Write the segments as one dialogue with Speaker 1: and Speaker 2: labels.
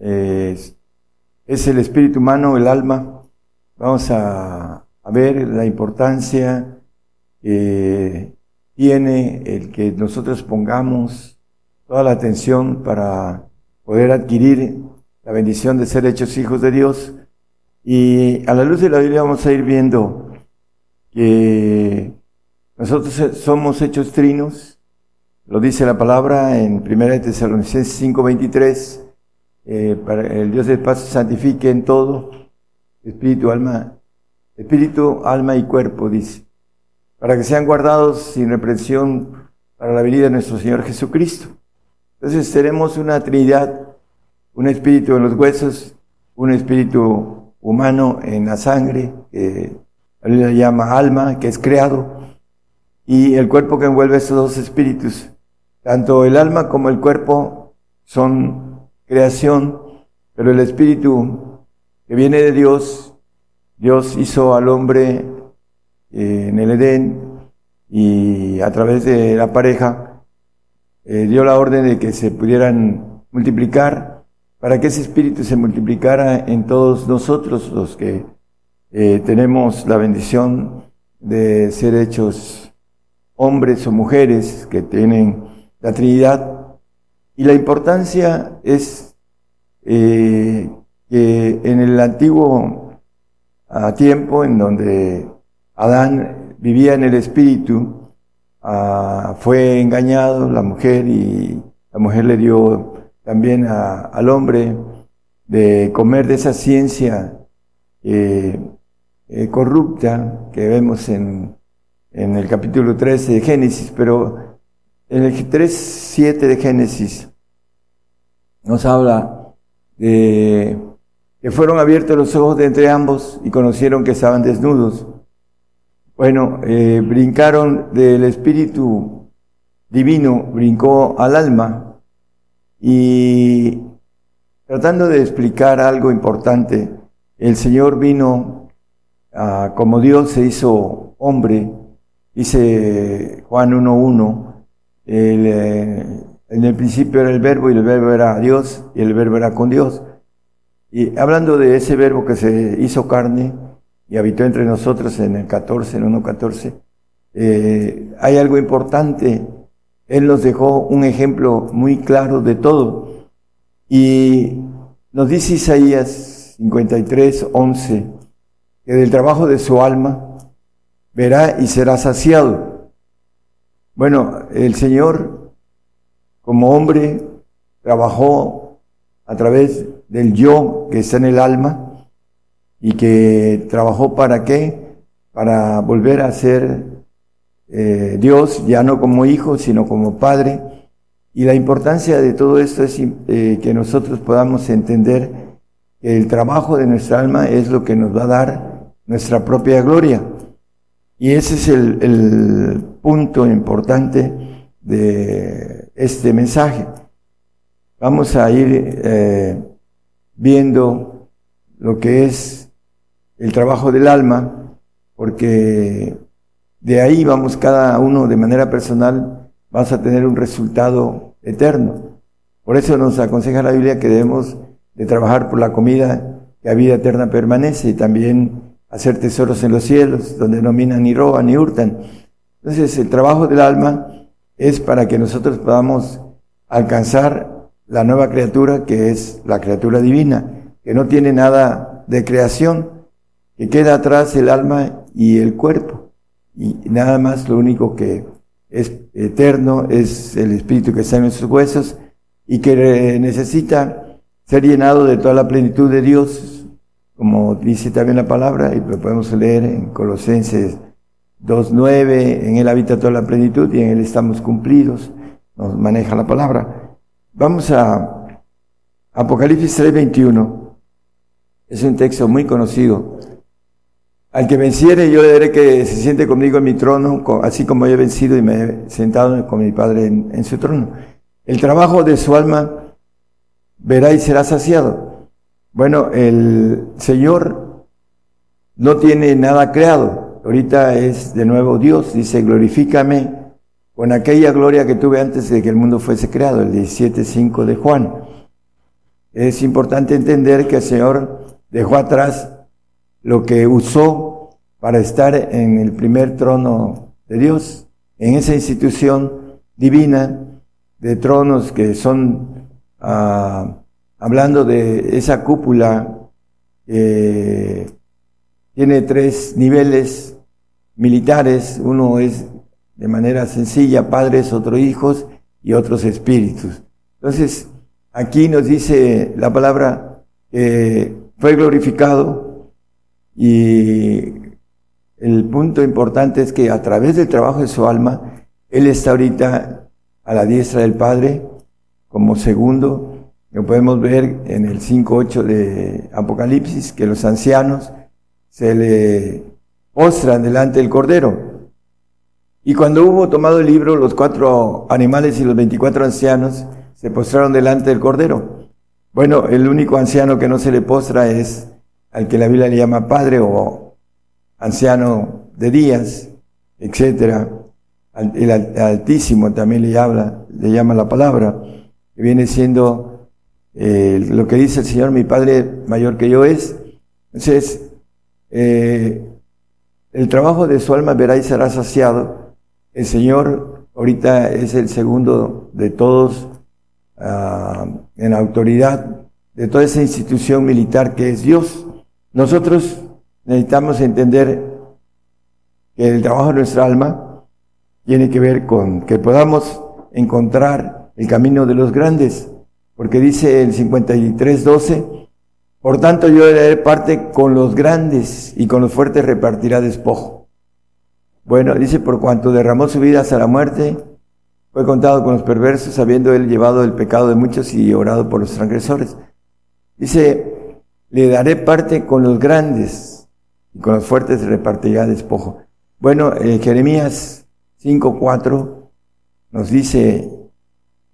Speaker 1: es el espíritu humano, el alma. Vamos a, a ver la importancia que tiene el que nosotros pongamos toda la atención para poder adquirir la bendición de ser hechos hijos de Dios. Y a la luz de la Biblia vamos a ir viendo que nosotros somos hechos trinos, lo dice la palabra en 1 Tesalonicenses 5:23, eh, para el Dios del paz santifique en todo, espíritu, alma, espíritu, alma y cuerpo, dice, para que sean guardados sin reprensión para la venida de nuestro Señor Jesucristo. Entonces tenemos una trinidad, un espíritu en los huesos, un espíritu humano en la sangre, que llama alma, que es creado, y el cuerpo que envuelve esos dos espíritus, tanto el alma como el cuerpo son creación, pero el espíritu que viene de Dios, Dios hizo al hombre eh, en el Edén y a través de la pareja eh, dio la orden de que se pudieran multiplicar para que ese espíritu se multiplicara en todos nosotros los que eh, tenemos la bendición de ser hechos hombres o mujeres que tienen la Trinidad. Y la importancia es eh, que en el antiguo ah, tiempo, en donde Adán vivía en el espíritu, ah, fue engañado la mujer y la mujer le dio también al hombre de comer de esa ciencia eh, eh, corrupta que vemos en, en el capítulo 13 de Génesis, pero en el 3.7 de Génesis nos habla de que fueron abiertos los ojos de entre ambos y conocieron que estaban desnudos. Bueno, eh, brincaron del espíritu divino, brincó al alma y tratando de explicar algo importante, el Señor vino como Dios se hizo hombre, dice Juan 1.1, el, eh, en el principio era el verbo y el verbo era Dios y el verbo era con Dios. Y hablando de ese verbo que se hizo carne y habitó entre nosotros en el 14, en 1.14, eh, hay algo importante. Él nos dejó un ejemplo muy claro de todo. Y nos dice Isaías 53, 11, que del trabajo de su alma verá y será saciado bueno, el Señor como hombre trabajó a través del yo que está en el alma y que trabajó para qué? Para volver a ser eh, Dios, ya no como hijo, sino como padre. Y la importancia de todo esto es eh, que nosotros podamos entender que el trabajo de nuestra alma es lo que nos va a dar nuestra propia gloria. Y ese es el, punto importante de este mensaje. Vamos a ir eh, viendo lo que es el trabajo del alma, porque de ahí vamos cada uno de manera personal, vas a tener un resultado eterno. Por eso nos aconseja la Biblia que debemos de trabajar por la comida que a vida eterna permanece y también hacer tesoros en los cielos, donde no minan ni roban ni hurtan. Entonces el trabajo del alma es para que nosotros podamos alcanzar la nueva criatura que es la criatura divina, que no tiene nada de creación, que queda atrás el alma y el cuerpo. Y nada más lo único que es eterno es el espíritu que está en nuestros huesos y que necesita ser llenado de toda la plenitud de Dios, como dice también la palabra, y lo podemos leer en Colosenses 2.9, en Él habita toda la plenitud y en Él estamos cumplidos, nos maneja la palabra. Vamos a, Apocalipsis 3:21 es un texto muy conocido. Al que venciere yo le daré que se siente conmigo en mi trono, así como yo he vencido y me he sentado con mi Padre en, en su trono. El trabajo de su alma verá y será saciado. Bueno, el Señor no tiene nada creado. Ahorita es de nuevo Dios, dice, glorifícame con aquella gloria que tuve antes de que el mundo fuese creado, el 17.5 de Juan. Es importante entender que el Señor dejó atrás lo que usó para estar en el primer trono de Dios, en esa institución divina de tronos que son, ah, hablando de esa cúpula, tiene tres niveles militares, uno es de manera sencilla padres, otros hijos y otros espíritus. Entonces, aquí nos dice la palabra que fue glorificado y el punto importante es que a través del trabajo de su alma, Él está ahorita a la diestra del Padre como segundo. Lo podemos ver en el 5.8 de Apocalipsis, que los ancianos se le postran delante del Cordero. Y cuando hubo tomado el libro, los cuatro animales y los veinticuatro ancianos se postraron delante del Cordero. Bueno, el único anciano que no se le postra es al que la Biblia le llama padre o anciano de días, etcétera. El Altísimo también le habla, le llama la palabra, que viene siendo eh, lo que dice el Señor, mi Padre mayor que yo es. Entonces, eh, el trabajo de su alma verá y será saciado el Señor ahorita es el segundo de todos uh, en autoridad de toda esa institución militar que es Dios. Nosotros necesitamos entender que el trabajo de nuestra alma tiene que ver con que podamos encontrar el camino de los grandes, porque dice el 53.12, por tanto yo daré parte con los grandes y con los fuertes repartirá despojo. Bueno, dice, por cuanto derramó su vida hasta la muerte, fue contado con los perversos, habiendo él llevado el pecado de muchos y orado por los transgresores. Dice, le daré parte con los grandes y con los fuertes repartirá despojo. Bueno, eh, Jeremías 5.4 nos dice,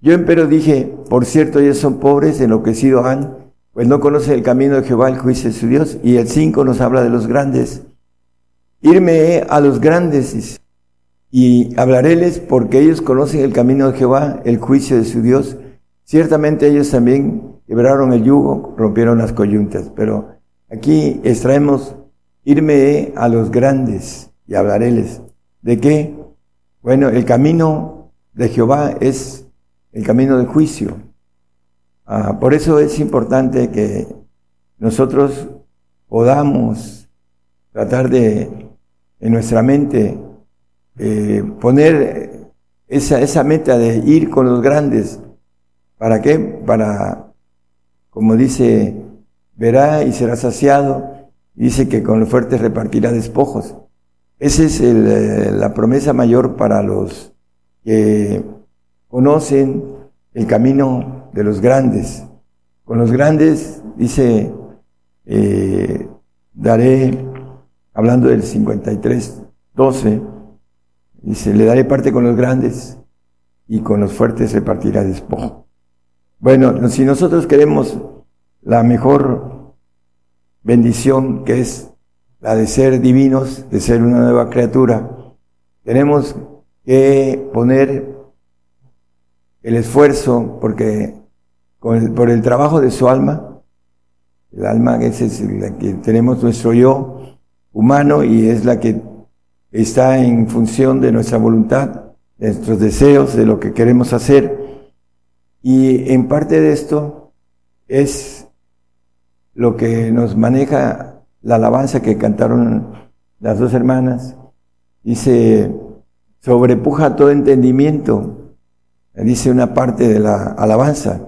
Speaker 1: yo empero dije, por cierto, ellos son pobres, enloquecidos han, pues no conocen el camino de Jehová, el juicio de su Dios. Y el 5 nos habla de los grandes Irme a los grandes y hablaréles porque ellos conocen el camino de Jehová, el juicio de su Dios. Ciertamente ellos también quebraron el yugo, rompieron las coyuntas, pero aquí extraemos irme a los grandes y hablaréles. ¿De qué? Bueno, el camino de Jehová es el camino del juicio. Ah, por eso es importante que nosotros podamos tratar de en nuestra mente, eh, poner esa, esa meta de ir con los grandes. ¿Para qué? Para, como dice, verá y será saciado. Dice que con los fuertes repartirá despojos. Esa es eh, la promesa mayor para los que conocen el camino de los grandes. Con los grandes, dice, eh, daré hablando del 53, 12, dice, le daré parte con los grandes y con los fuertes se partirá despojo. Bueno, si nosotros queremos la mejor bendición que es la de ser divinos, de ser una nueva criatura, tenemos que poner el esfuerzo porque por el trabajo de su alma, el alma que es la que tenemos nuestro yo, humano y es la que está en función de nuestra voluntad, de nuestros deseos, de lo que queremos hacer. Y en parte de esto es lo que nos maneja la alabanza que cantaron las dos hermanas. Dice, sobrepuja todo entendimiento, dice una parte de la alabanza,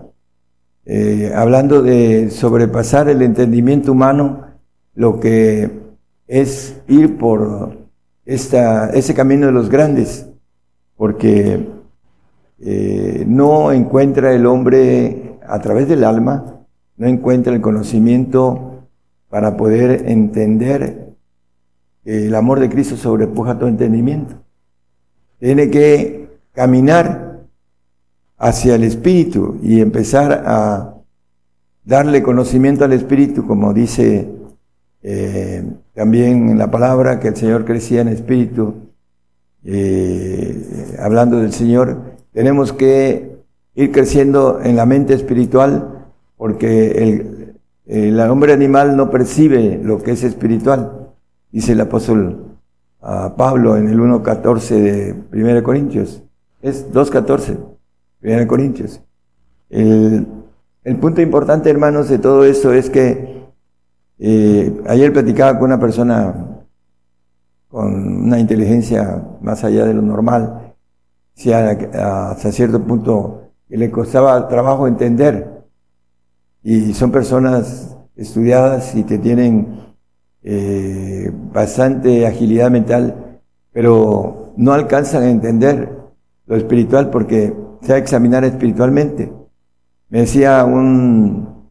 Speaker 1: eh, hablando de sobrepasar el entendimiento humano, lo que es ir por esta, ese camino de los grandes, porque eh, no encuentra el hombre a través del alma no encuentra el conocimiento para poder entender que el amor de Cristo sobrepuja todo entendimiento. Tiene que caminar hacia el Espíritu y empezar a darle conocimiento al Espíritu, como dice eh, también la palabra que el Señor crecía en Espíritu, eh, hablando del Señor, tenemos que ir creciendo en la mente espiritual porque el, el hombre animal no percibe lo que es espiritual, dice el apóstol a Pablo en el 1.14 de 1 Corintios. Es 2.14, 1 Corintios. El, el, punto importante, hermanos, de todo esto es que eh, ayer platicaba con una persona con una inteligencia más allá de lo normal, si hasta cierto punto le costaba trabajo entender. Y son personas estudiadas y que tienen eh, bastante agilidad mental, pero no alcanzan a entender lo espiritual porque examinar espiritualmente. Me decía un,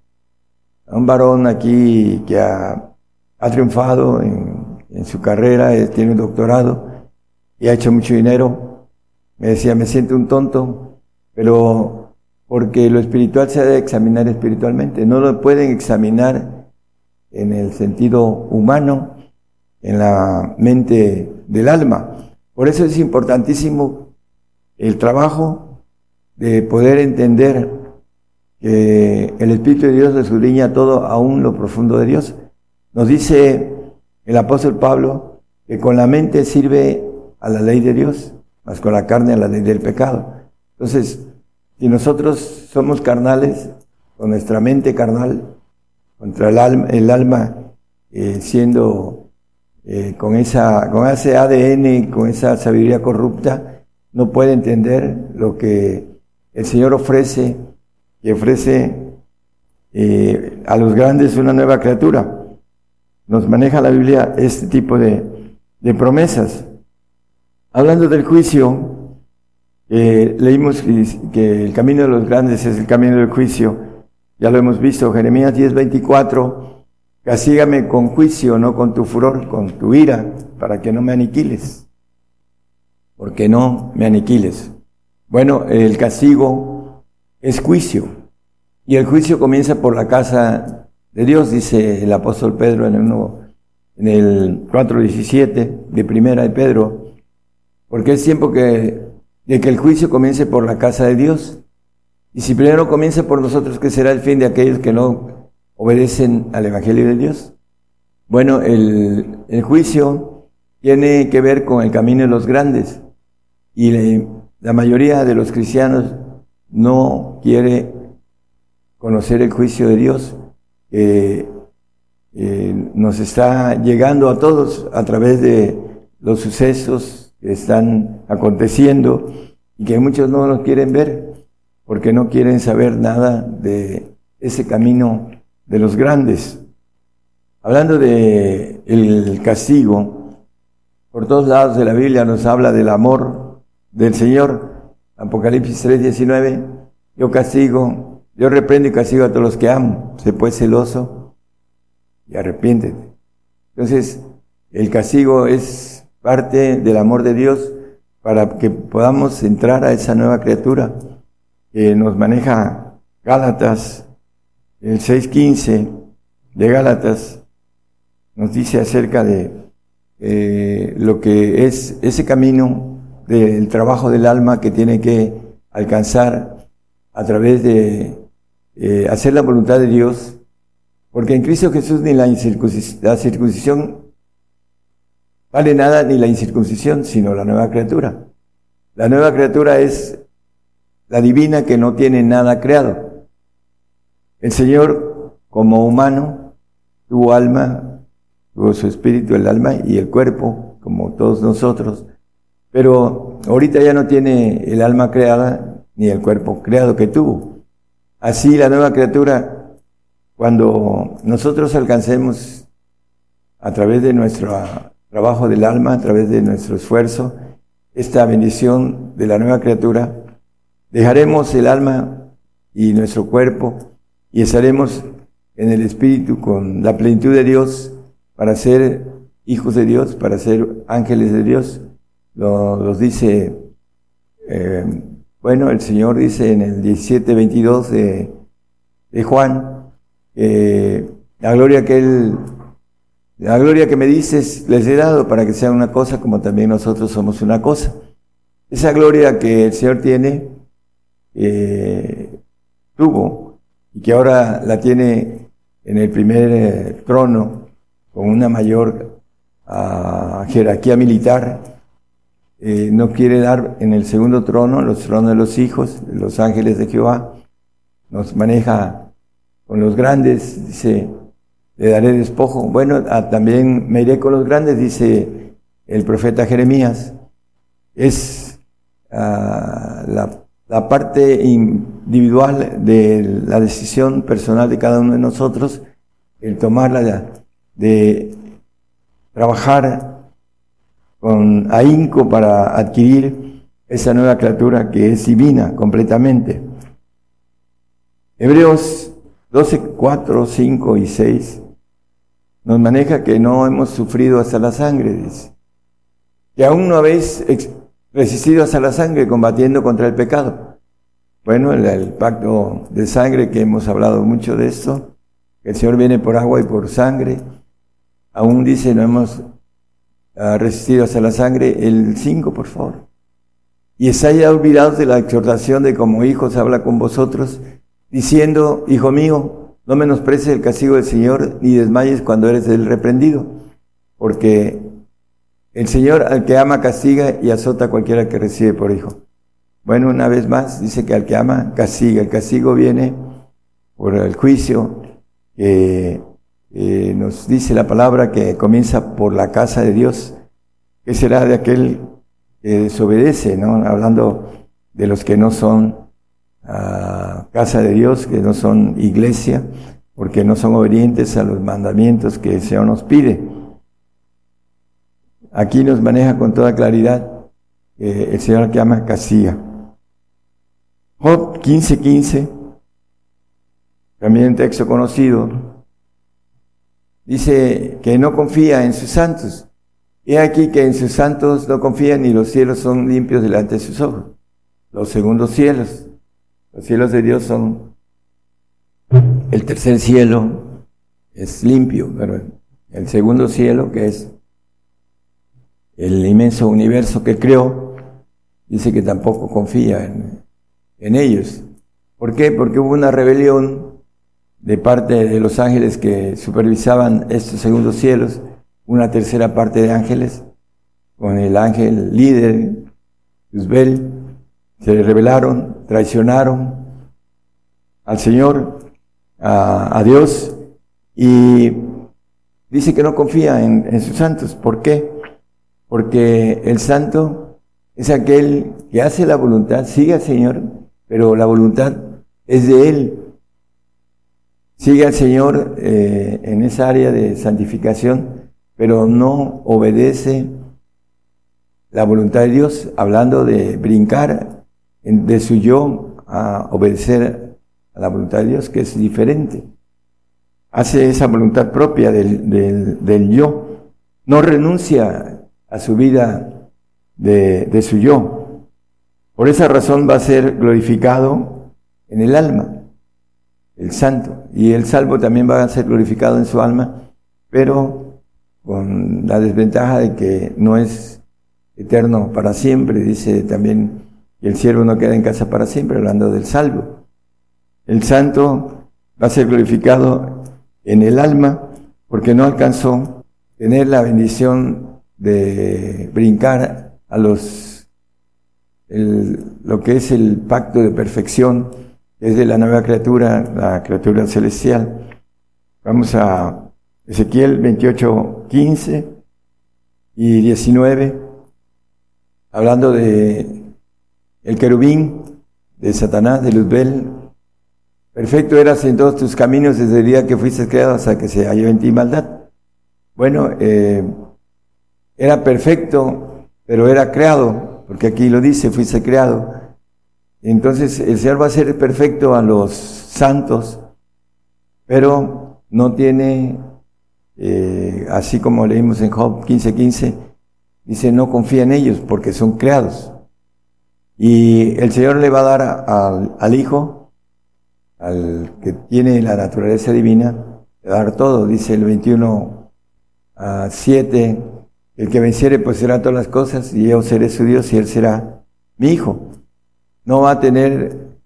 Speaker 1: un varón aquí que ha, ha triunfado en, en, su carrera, tiene un doctorado y ha hecho mucho dinero. Me decía, me siento un tonto, pero porque lo espiritual se debe examinar espiritualmente. No lo pueden examinar en el sentido humano, en la mente del alma. Por eso es importantísimo el trabajo de poder entender que el Espíritu de Dios escudriña todo aún lo profundo de Dios. Nos dice el apóstol Pablo que con la mente sirve a la ley de Dios, más con la carne a la ley del pecado. Entonces, si nosotros somos carnales, con nuestra mente carnal, contra el alma, el alma eh, siendo eh, con, esa, con ese ADN, con esa sabiduría corrupta, no puede entender lo que el Señor ofrece, y ofrece eh, a los grandes una nueva criatura. Nos maneja la Biblia este tipo de, de promesas. Hablando del juicio, leímos que el camino de los grandes es el camino del juicio. Ya lo hemos visto, Jeremías 10:24, castígame con juicio, no con tu furor, con tu ira, para que no me aniquiles. Porque no me aniquiles. Bueno, el castigo es juicio. Y el juicio comienza por la casa de Dios, dice el apóstol Pedro en el, en el 4.17 de primera de Pedro, porque es tiempo que, de que el juicio comience por la casa de Dios. Y si primero comienza por nosotros, ¿qué será el fin de aquellos que no obedecen al Evangelio de Dios? Bueno, el, juicio tiene que ver con el camino de los grandes. Y la mayoría de los cristianos no quiere conocer el juicio de Dios que nos está llegando a todos a través de los sucesos que están aconteciendo y que muchos no nos quieren ver porque no quieren saber nada de ese camino de los grandes. Hablando de el castigo, por todos lados de la Biblia nos habla del amor del Señor. Apocalipsis 3:19, yo castigo, yo reprendo y castigo a todos los que amo. Se puede celoso y arrepiéntete. Entonces, el castigo es parte del amor de Dios para que podamos entrar a esa nueva criatura que nos maneja Gálatas, el 6.15 de Gálatas, nos dice acerca de eh, lo que es ese camino del trabajo del alma que tiene que alcanzar a través de eh, hacer la voluntad de Dios, porque en Cristo Jesús ni la, la circuncisión vale nada, ni la incircuncisión, sino la nueva criatura. La nueva criatura es la divina que no tiene nada creado. El Señor, como humano, tuvo alma, tuvo su espíritu, el alma y el cuerpo, como todos nosotros, pero ahorita ya no tiene el alma creada ni el cuerpo creado que tuvo. Así la nueva criatura, cuando nosotros alcancemos a través de nuestro trabajo del alma, a través de nuestro esfuerzo, esta bendición de la nueva criatura, Dejaremos el alma y nuestro cuerpo y estaremos en el Espíritu con la plenitud de Dios para ser hijos de Dios, para ser ángeles de Dios. Los dice, eh, bueno, el Señor dice en el 17, 22 de, de Juan, la gloria que Él, la gloria que me dices les he dado para que sean una cosa como también nosotros somos una cosa. Esa gloria que el Señor tiene, eh, tuvo, y que ahora la tiene en el primer eh, trono, con una mayor ah, jerarquía militar, eh, no quiere dar en el segundo trono, los tronos de los hijos, los ángeles de Jehová, nos maneja con los grandes, dice, le daré despojo. Bueno, ah, también me iré con los grandes, dice el profeta Jeremías. Es la, parte individual de la decisión personal de cada uno de nosotros, el tomarla de trabajar con ahínco para adquirir esa nueva criatura que es divina completamente. Hebreos 12, 4, 5 y 6 nos maneja que no hemos sufrido hasta la sangre, dice. Que aún no habéis resistido hasta la sangre, combatiendo contra el pecado. Bueno, el, pacto de sangre, que hemos hablado mucho de esto, que el Señor viene por agua y por sangre, aún dice, no hemos resistido hasta la sangre, el 5, por favor. Y ya olvidado de la exhortación de como hijos habla con vosotros, diciendo, hijo mío, no menosprecies el castigo del Señor, ni desmayes cuando eres el reprendido, porque el Señor al que ama castiga y azota a cualquiera que recibe por hijo. Bueno, una vez más dice que al que ama castiga. El castigo viene por el juicio que nos dice la palabra que comienza por la casa de Dios. que será de aquel que desobedece? ¿no? Hablando de los que no son ah, casa de Dios, que no son iglesia, porque no son obedientes a los mandamientos que el Señor nos pide. Aquí nos maneja con toda claridad eh, el Señor que ama castiga. Job 15:15, también un texto conocido, dice que no confía en sus santos. He aquí que en sus santos no confían ni los cielos son limpios delante de sus ojos. Los segundos cielos, los cielos de Dios son el tercer cielo, es limpio, pero el segundo cielo que es el inmenso universo que creó, dice que tampoco confía en, ellos. ¿Por qué? Porque hubo una rebelión de parte de los ángeles que supervisaban estos segundos cielos, una tercera parte de ángeles, con el ángel líder, Luzbel, se rebelaron, traicionaron al Señor, a, Dios, y dice que no confía en, en sus santos. ¿Por qué? porque el santo es aquel que hace la voluntad, sigue al Señor, pero la voluntad es de Él. Sigue al Señor eh, en esa área de santificación, pero no obedece la voluntad de Dios, hablando de brincar de su yo a obedecer a la voluntad de Dios, que es diferente. Hace esa voluntad propia del, del, del yo, no renuncia a su vida de, su yo. Por esa razón va a ser glorificado en el alma, el santo. Y el salvo también va a ser glorificado en su alma, pero con la desventaja de que no es eterno para siempre, dice también, y el siervo no queda en casa para siempre, hablando del salvo. El santo va a ser glorificado en el alma porque no alcanzó tener la bendición de brincar a los lo que es el pacto de perfección, es de la nueva criatura, la criatura celestial. Vamos a Ezequiel 28, 15 y 19, hablando de el querubín de Satanás, de Luzbel. Perfecto eras en todos tus caminos desde el día que fuiste creado hasta que se halló en ti maldad. Bueno, eh, era perfecto, pero era creado, porque aquí lo dice, fuiste creado. Entonces el Señor va a ser perfecto a los santos, pero no tiene, eh, así como leímos en Job 15:15, dice, no confía en ellos porque son creados. Y el Señor le va a dar al Hijo, al que tiene la naturaleza divina, le va a dar todo, dice el 21 a 7, el que venciere pues será todas las cosas y yo seré su Dios y él será mi hijo. No va a tener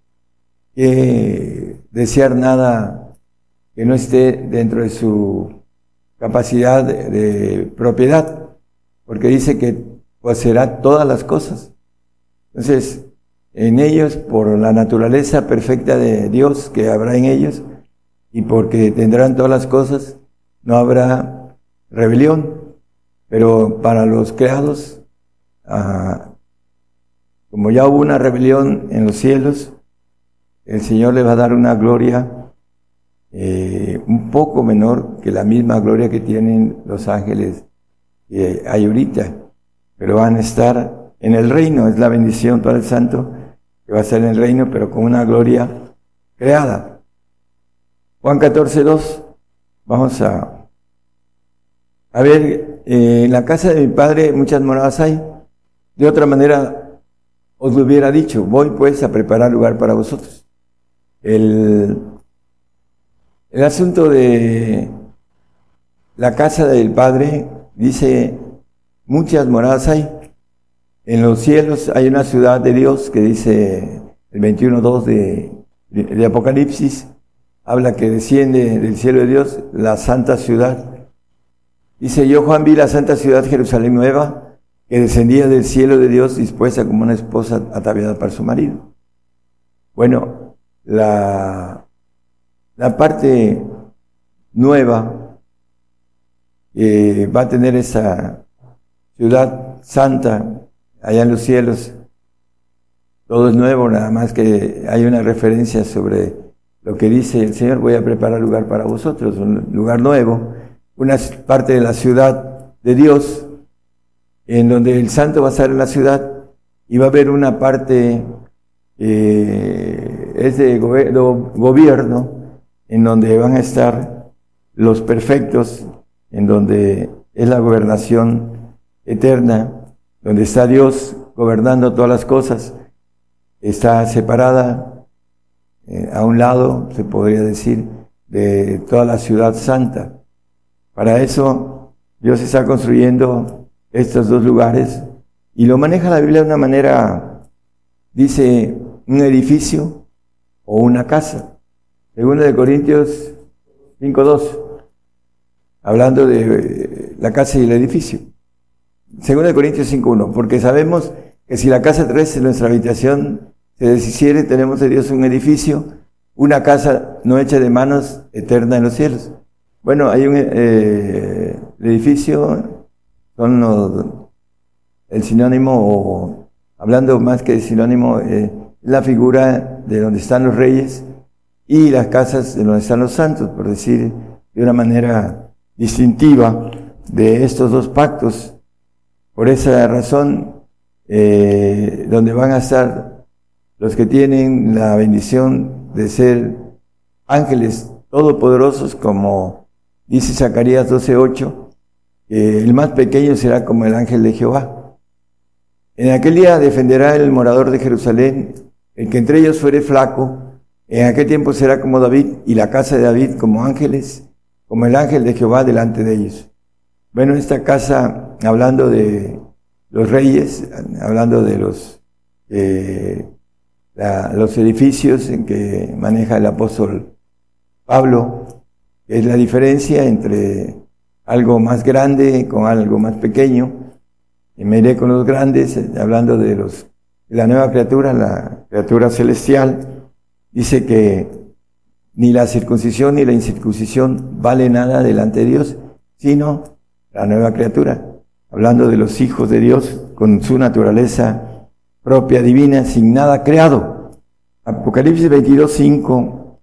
Speaker 1: que desear nada que no esté dentro de su capacidad de, propiedad, porque dice que poseerá todas las cosas. Entonces, en ellos, por la naturaleza perfecta de Dios que habrá en ellos, y porque tendrán todas las cosas, no habrá rebelión. Pero para los creados, ah, como ya hubo una rebelión en los cielos, el Señor le va a dar una gloria eh, un poco menor que la misma gloria que tienen los ángeles que hay ahorita, pero van a estar en el reino, es la bendición para el santo, que va a estar en el reino, pero con una gloria creada. Juan 14, 2, vamos a a ver, eh, en la casa de mi padre muchas moradas hay. De otra manera, os lo hubiera dicho, voy pues a preparar lugar para vosotros. El, el asunto de la casa del Padre dice, muchas moradas hay. En los cielos hay una ciudad de Dios que dice el 21.2 de, de Apocalipsis, habla que desciende del cielo de Dios la santa ciudad Dice, yo Juan vi la santa ciudad Jerusalén nueva, que descendía del cielo de Dios dispuesta como una esposa ataviada para su marido. Bueno, la, la parte nueva eh, va a tener esa ciudad santa allá en los cielos. Todo es nuevo, nada más que hay una referencia sobre lo que dice el Señor, voy a preparar lugar para vosotros, un lugar nuevo una parte de la ciudad de Dios, en donde el santo va a estar en la ciudad y va a haber una parte, eh, es de gobierno, en donde van a estar los perfectos, en donde es la gobernación eterna, donde está Dios gobernando todas las cosas, está separada eh, a un lado, se podría decir, de toda la ciudad santa. Para eso Dios está construyendo estos dos lugares y lo maneja la Biblia de una manera, dice, un edificio o una casa. Segundo de Corintios 5.2, hablando de la casa y el edificio. Segundo de Corintios 5.1, porque sabemos que si la casa terrestre, nuestra habitación, se deshiciere, tenemos de Dios un edificio, una casa no hecha de manos eterna en los cielos. Bueno, hay un eh, edificio, son el sinónimo, o hablando más que sinónimo, eh, la figura de donde están los reyes y las casas de donde están los santos, por decir de una manera distintiva de estos dos pactos. Por esa razón, eh, donde van a estar los que tienen la bendición de ser ángeles todopoderosos como Dice Zacarías 12:8, el más pequeño será como el ángel de Jehová. En aquel día defenderá el morador de Jerusalén, el que entre ellos fuere flaco, en aquel tiempo será como David y la casa de David como ángeles, como el ángel de Jehová delante de ellos. Bueno, esta casa, hablando de los reyes, hablando de los, eh, los edificios en que maneja el apóstol Pablo, es la diferencia entre algo más grande con algo más pequeño. Y me iré con los grandes, eh, hablando de los la nueva criatura, la criatura celestial, dice que ni la circuncisión ni la incircuncisión vale nada delante de Dios, sino la nueva criatura, hablando de los hijos de Dios con su naturaleza propia divina, sin nada creado. Apocalipsis 22, 5,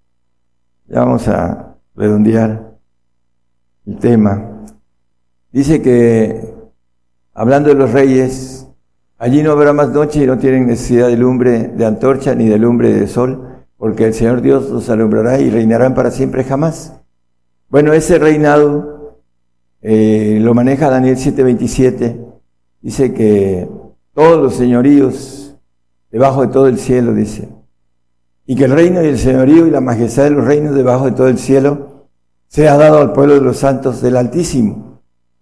Speaker 1: ya vamos a redondear el tema. Dice que, hablando de los reyes, allí no habrá más noche y no tienen necesidad de lumbre de antorcha ni de lumbre de sol, porque el Señor Dios los alumbrará y reinarán para siempre jamás. Bueno, ese reinado eh, lo maneja Daniel 7:27. Dice que todos los señoríos debajo de todo el cielo, dice. Y que el reino y el señorío y la majestad de los reinos debajo de todo el cielo sea dado al pueblo de los santos del Altísimo,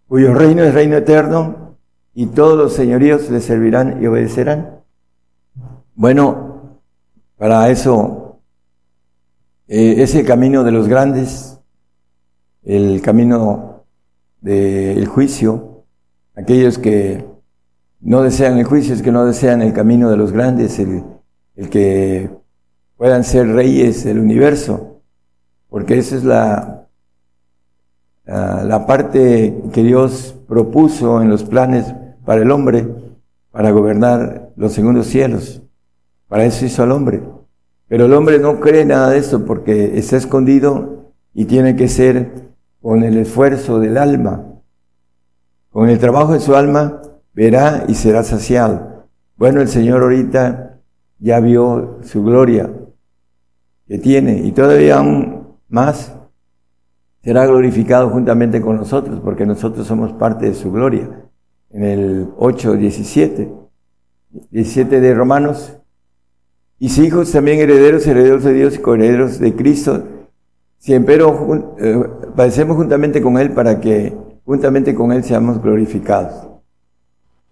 Speaker 1: cuyo reino es reino eterno y todos los señoríos le servirán y obedecerán. Bueno, para eso eh, es el camino de los grandes, el camino del juicio, aquellos que no desean el juicio, es que no desean el camino de los grandes, el, que puedan ser reyes del universo, porque esa es la, la, parte que Dios propuso en los planes para el hombre, para gobernar los segundos cielos. Para eso hizo al hombre. Pero el hombre no cree nada de eso porque está escondido y tiene que ser con el esfuerzo del alma, con el trabajo de su alma verá y será saciado. Bueno, el Señor ahorita ya vio su gloria que tiene y todavía aún más será glorificado juntamente con nosotros porque nosotros somos parte de su gloria. En el 8, 17, 17 de Romanos, y si hijos también herederos, herederos de Dios y coherederos de Cristo, siempre eh, padecemos juntamente con Él para que juntamente con Él seamos glorificados.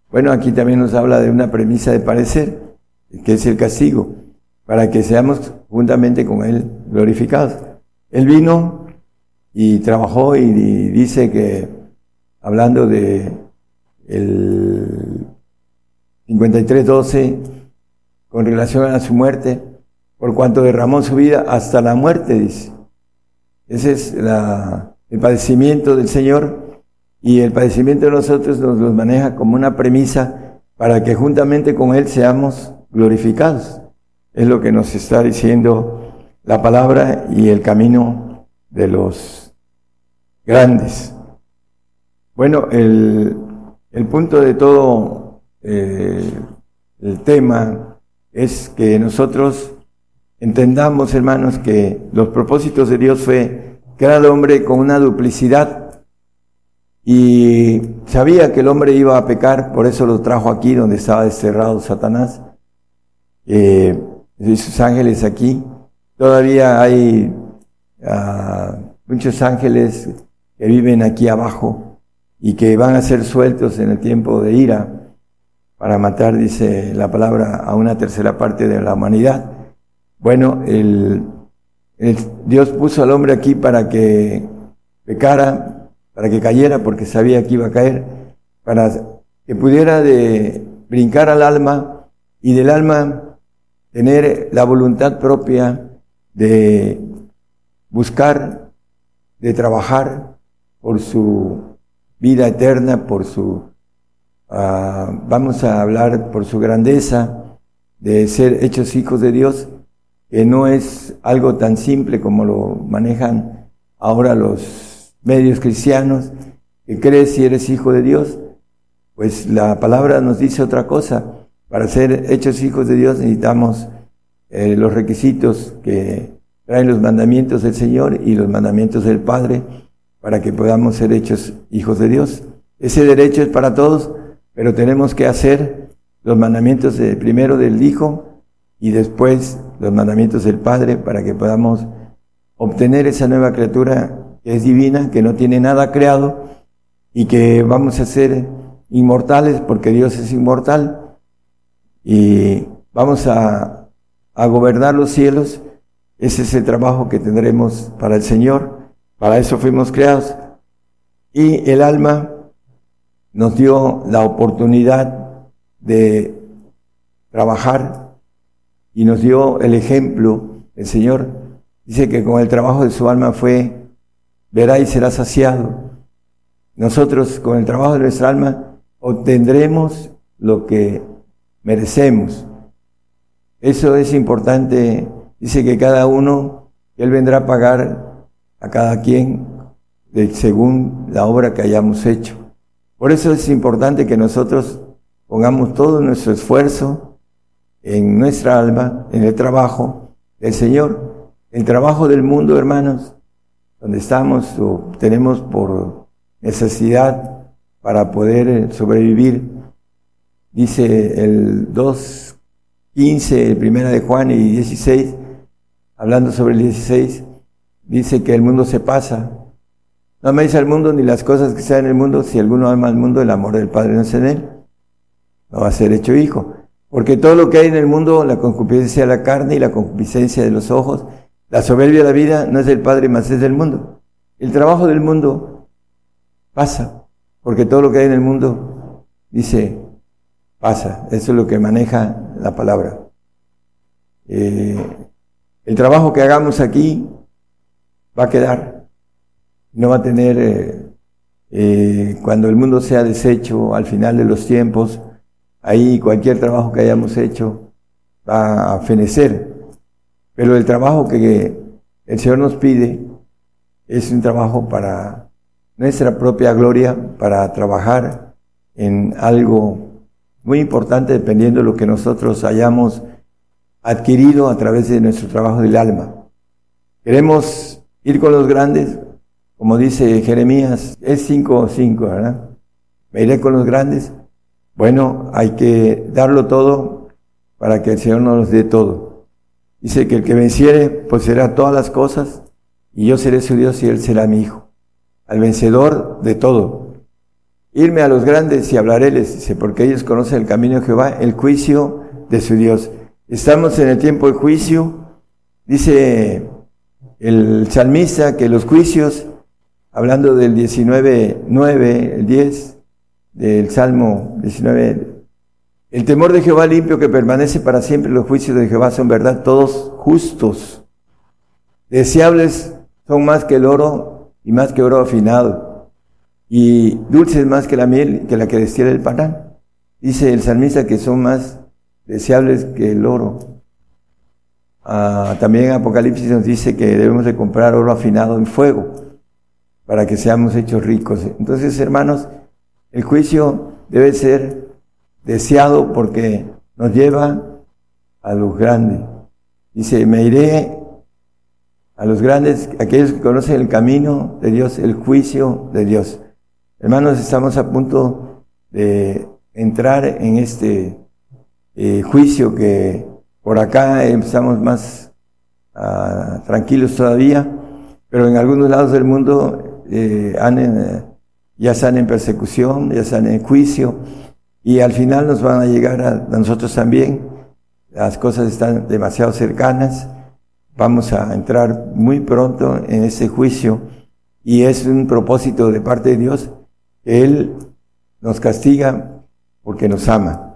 Speaker 1: Bueno, aquí también nos habla de una premisa de parecer, que es el castigo, para que seamos juntamente con Él glorificados. Él vino y trabajó y, dice que, hablando de el 53.12, con relación a su muerte, por cuanto derramó su vida hasta la muerte, dice. Ese es el padecimiento del Señor y el padecimiento de nosotros nos los maneja como una premisa para que juntamente con Él seamos glorificados. Es lo que nos está diciendo la palabra y el camino de los grandes. Bueno, el, punto de todo eh, el tema es que nosotros entendamos, hermanos, que los propósitos de Dios fue crear al hombre con una duplicidad y sabía que el hombre iba a pecar, por eso lo trajo aquí donde estaba desterrado Satanás. Eh, y sus ángeles aquí. Todavía hay ah, muchos ángeles que viven aquí abajo y que van a ser sueltos en el tiempo de ira para matar, dice la palabra, a una tercera parte de la humanidad. Bueno, el, Dios puso al hombre aquí para que pecara, para que cayera porque sabía que iba a caer, para que pudiera de brincar al alma y del alma tener la voluntad propia de buscar, de trabajar por su vida eterna, por su, ah, vamos a hablar por su grandeza, de ser hechos hijos de Dios, que no es algo tan simple como lo manejan ahora los medios cristianos, que crees si eres hijo de Dios, pues la palabra nos dice otra cosa. Para ser hechos hijos de Dios necesitamos eh, los requisitos que traen los mandamientos del Señor y los mandamientos del Padre para que podamos ser hechos hijos de Dios. Ese derecho es para todos, pero tenemos que hacer los mandamientos primero del Hijo y después los mandamientos del Padre para que podamos obtener esa nueva criatura que es divina, que no tiene nada creado y que vamos a ser inmortales porque Dios es inmortal y vamos a, a gobernar los cielos. Ese es el trabajo que tendremos para el Señor. Para eso fuimos creados. Y el alma nos dio la oportunidad de trabajar y nos dio el ejemplo. El Señor dice que con el trabajo de su alma fue verá y será saciado. Nosotros con el trabajo de nuestra alma obtendremos lo que merecemos. Eso es importante. Dice que cada uno, Él vendrá a pagar a cada quien según la obra que hayamos hecho. Por eso es importante que nosotros pongamos todo nuestro esfuerzo en nuestra alma, en el trabajo del Señor. El trabajo del mundo, hermanos, donde estamos o tenemos por necesidad para poder eh, sobrevivir. Dice el 2, 15, primera de Juan y 16, hablando sobre el 16, dice que el mundo se pasa. No améis al mundo ni las cosas que sean en el mundo. Si alguno ama al mundo, el amor del Padre no es en él. No va a ser hecho hijo. Porque todo lo que hay en el mundo, la concupiscencia de la carne y la concupiscencia de los ojos, la soberbia de la vida, no es del Padre, más es del mundo. El trabajo del mundo pasa. Porque todo lo que hay en el mundo, dice, pasa. Eso es lo que maneja la palabra. Eh, el trabajo que hagamos aquí va a quedar. No va a tener, eh, eh, cuando el mundo sea deshecho al final de los tiempos, ahí cualquier trabajo que hayamos hecho va a fenecer. Pero el trabajo que el Señor nos pide es un trabajo para nuestra propia gloria, para trabajar en algo muy importante dependiendo de lo que nosotros hayamos adquirido a través de nuestro trabajo del alma. Queremos ir con los grandes, como dice Jeremías, es 5 o 5, ¿verdad? Me iré con los grandes. Bueno, hay que darlo todo para que el Señor nos dé todo. Dice que el que venciere, pues será todas las cosas, y yo seré su Dios y él será mi hijo. Al vencedor de todo. Irme a los grandes y hablaréles, dice, porque ellos conocen el camino de Jehová, el juicio de su Dios. Estamos en el tiempo de juicio. Dice el salmista que los juicios, hablando del 19, 9, el 10 del Salmo 19, el temor de Jehová limpio que permanece para siempre, los juicios de Jehová son verdad, todos justos. Deseables son más que el oro y más que oro afinado, y dulces más que la miel que la que destila el panal. Dice el salmista que son más deseables que el oro. Ah, también Apocalipsis nos dice que debemos de comprar oro afinado en fuego para que seamos hechos ricos. Entonces, hermanos, el juicio debe ser deseado porque nos lleva a los grandes. Dice, me iré a los grandes, aquellos que conocen el camino de Dios, el juicio de Dios. Hermanos, estamos a punto de entrar en este eh, juicio que por acá estamos más ah, tranquilos todavía, pero en algunos lados del mundo eh, eh, ya están en persecución, ya están en juicio, y al final nos van a llegar a, nosotros también. Las cosas están demasiado cercanas, vamos a entrar muy pronto en ese juicio, y es un propósito de parte de Dios, Él nos castiga porque nos ama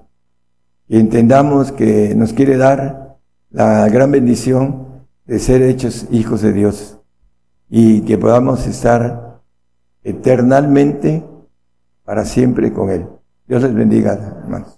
Speaker 1: y entendamos que nos quiere dar la gran bendición de ser hechos hijos de Dios y que podamos estar eternamente para siempre con Él. Dios les bendiga, hermanos.